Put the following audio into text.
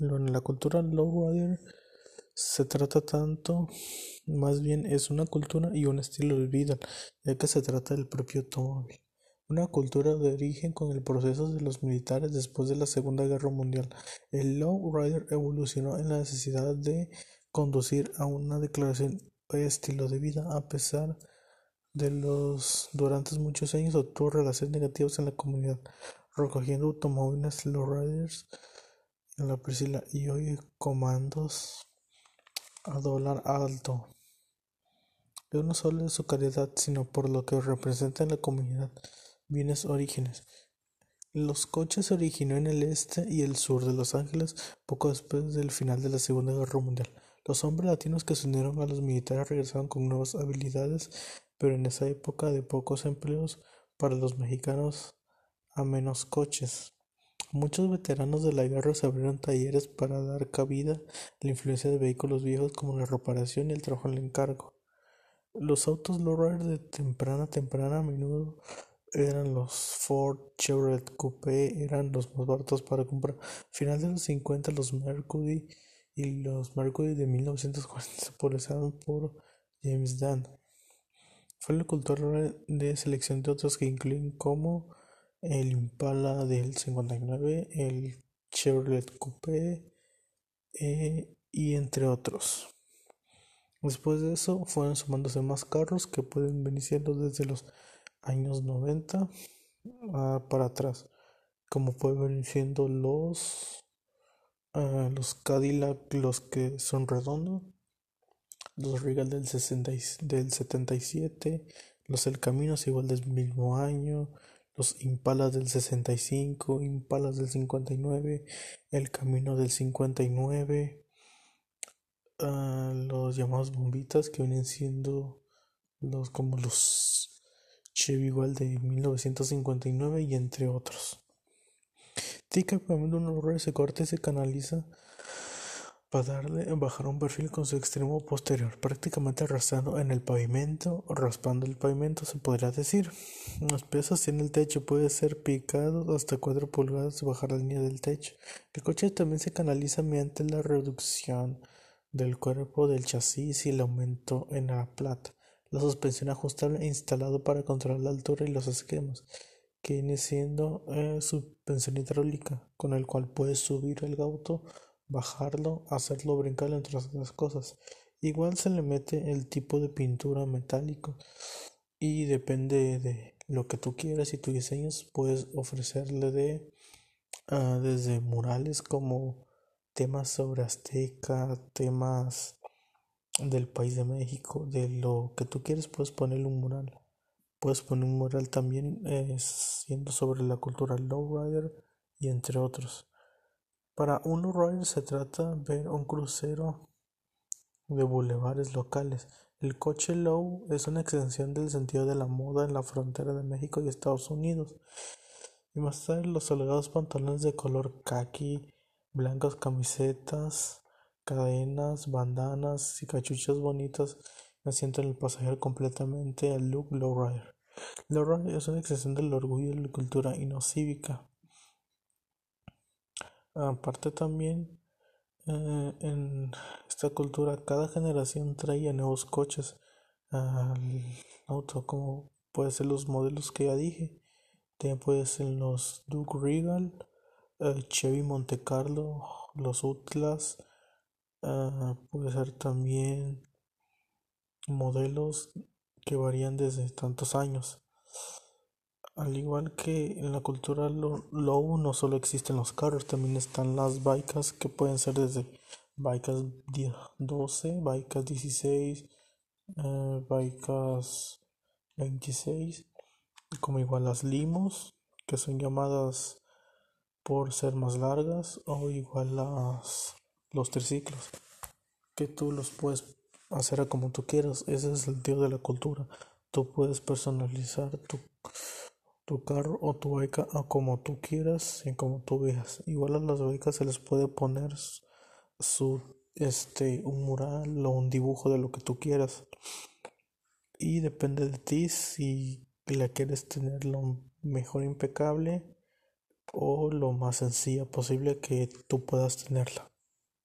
En la cultura lowrider se trata tanto, más bien es una cultura y un estilo de vida, ya que se trata del propio automóvil. Una cultura de origen con el proceso de los militares después de la Segunda Guerra Mundial. El lowrider evolucionó en la necesidad de conducir a una declaración de estilo de vida a pesar de los durante muchos años obtuvo relaciones negativas en la comunidad, recogiendo automóviles lowriders en la Priscila y hoy comandos a dólar alto, no solo de su calidad, sino por lo que representa en la comunidad. Bienes orígenes. Los coches se originó en el este y el sur de Los Ángeles poco después del final de la Segunda Guerra Mundial. Los hombres latinos que se unieron a los militares regresaron con nuevas habilidades, pero en esa época de pocos empleos para los mexicanos a menos coches. Muchos veteranos de la guerra se abrieron talleres para dar cabida a la influencia de vehículos viejos como la reparación y el trabajo el encargo. Los autos lowrider de temprana temprana a menudo eran los Ford Chevrolet Coupe, eran los más baratos para comprar. Final de los 50 los Mercury y los Mercury de 1940 se por James Dan. Fue el cultor de selección de otros que incluyen como el Impala del 59, el Chevrolet Coupe eh, y entre otros. Después de eso fueron sumándose más carros que pueden venir siendo desde los años 90 ah, para atrás, como pueden venir siendo los ah, los Cadillac, los que son redondos, los Regal del, 60, del 77, los El Camino igual del mismo año, los Impalas del 65, Impalas del 59, El Camino del 59, uh, los llamados bombitas que vienen siendo los como los Chevy igual de 1959 y entre otros. Típicamente un horror ese corte se canaliza para darle bajar un perfil con su extremo posterior, prácticamente arrastrando en el pavimento, raspando el pavimento se podría decir. Los pesos en el techo puede ser picado hasta 4 pulgadas bajar la línea del techo. El coche también se canaliza mediante la reducción del cuerpo del chasis y el aumento en la plata. La suspensión ajustable instalado para controlar la altura y los esquemas, que viene siendo eh, suspensión hidráulica, con el cual puedes subir el auto bajarlo, hacerlo brincar entre otras cosas. Igual se le mete el tipo de pintura metálico y depende de lo que tú quieras y tus diseños puedes ofrecerle de uh, desde murales como temas sobre Azteca, temas del país de México, de lo que tú quieres puedes ponerle un mural. Puedes poner un mural también eh, siendo sobre la cultura lowrider y entre otros. Para un lowrider se trata de ver un crucero de bulevares locales. El coche low es una extensión del sentido de la moda en la frontera de México y Estados Unidos. Y más tarde los holgados pantalones de color khaki, blancas camisetas, cadenas, bandanas y cachuchas bonitas asientan el pasajero completamente al look lowrider. Lowrider es una extensión del orgullo de la cultura y no cívica. Aparte también eh, en esta cultura cada generación traía nuevos coches al auto como puede ser los modelos que ya dije. También puede ser los Duke Regal Chevy Monte Carlo los Utlas ah, puede ser también modelos que varían desde tantos años al igual que en la cultura low no solo existen los carros, también están las bikes que pueden ser desde bikes 12, bikes 16, eh, bikes 26, como igual las limos, que son llamadas por ser más largas, o igual las los triciclos, que tú los puedes hacer como tú quieras, ese es el tío de la cultura. Tú puedes personalizar tu tu carro o tu beca a como tú quieras y como tú veas. Igual a las becas se les puede poner su este un mural o un dibujo de lo que tú quieras. Y depende de ti si la quieres tener lo mejor impecable o lo más sencilla posible que tú puedas tenerla.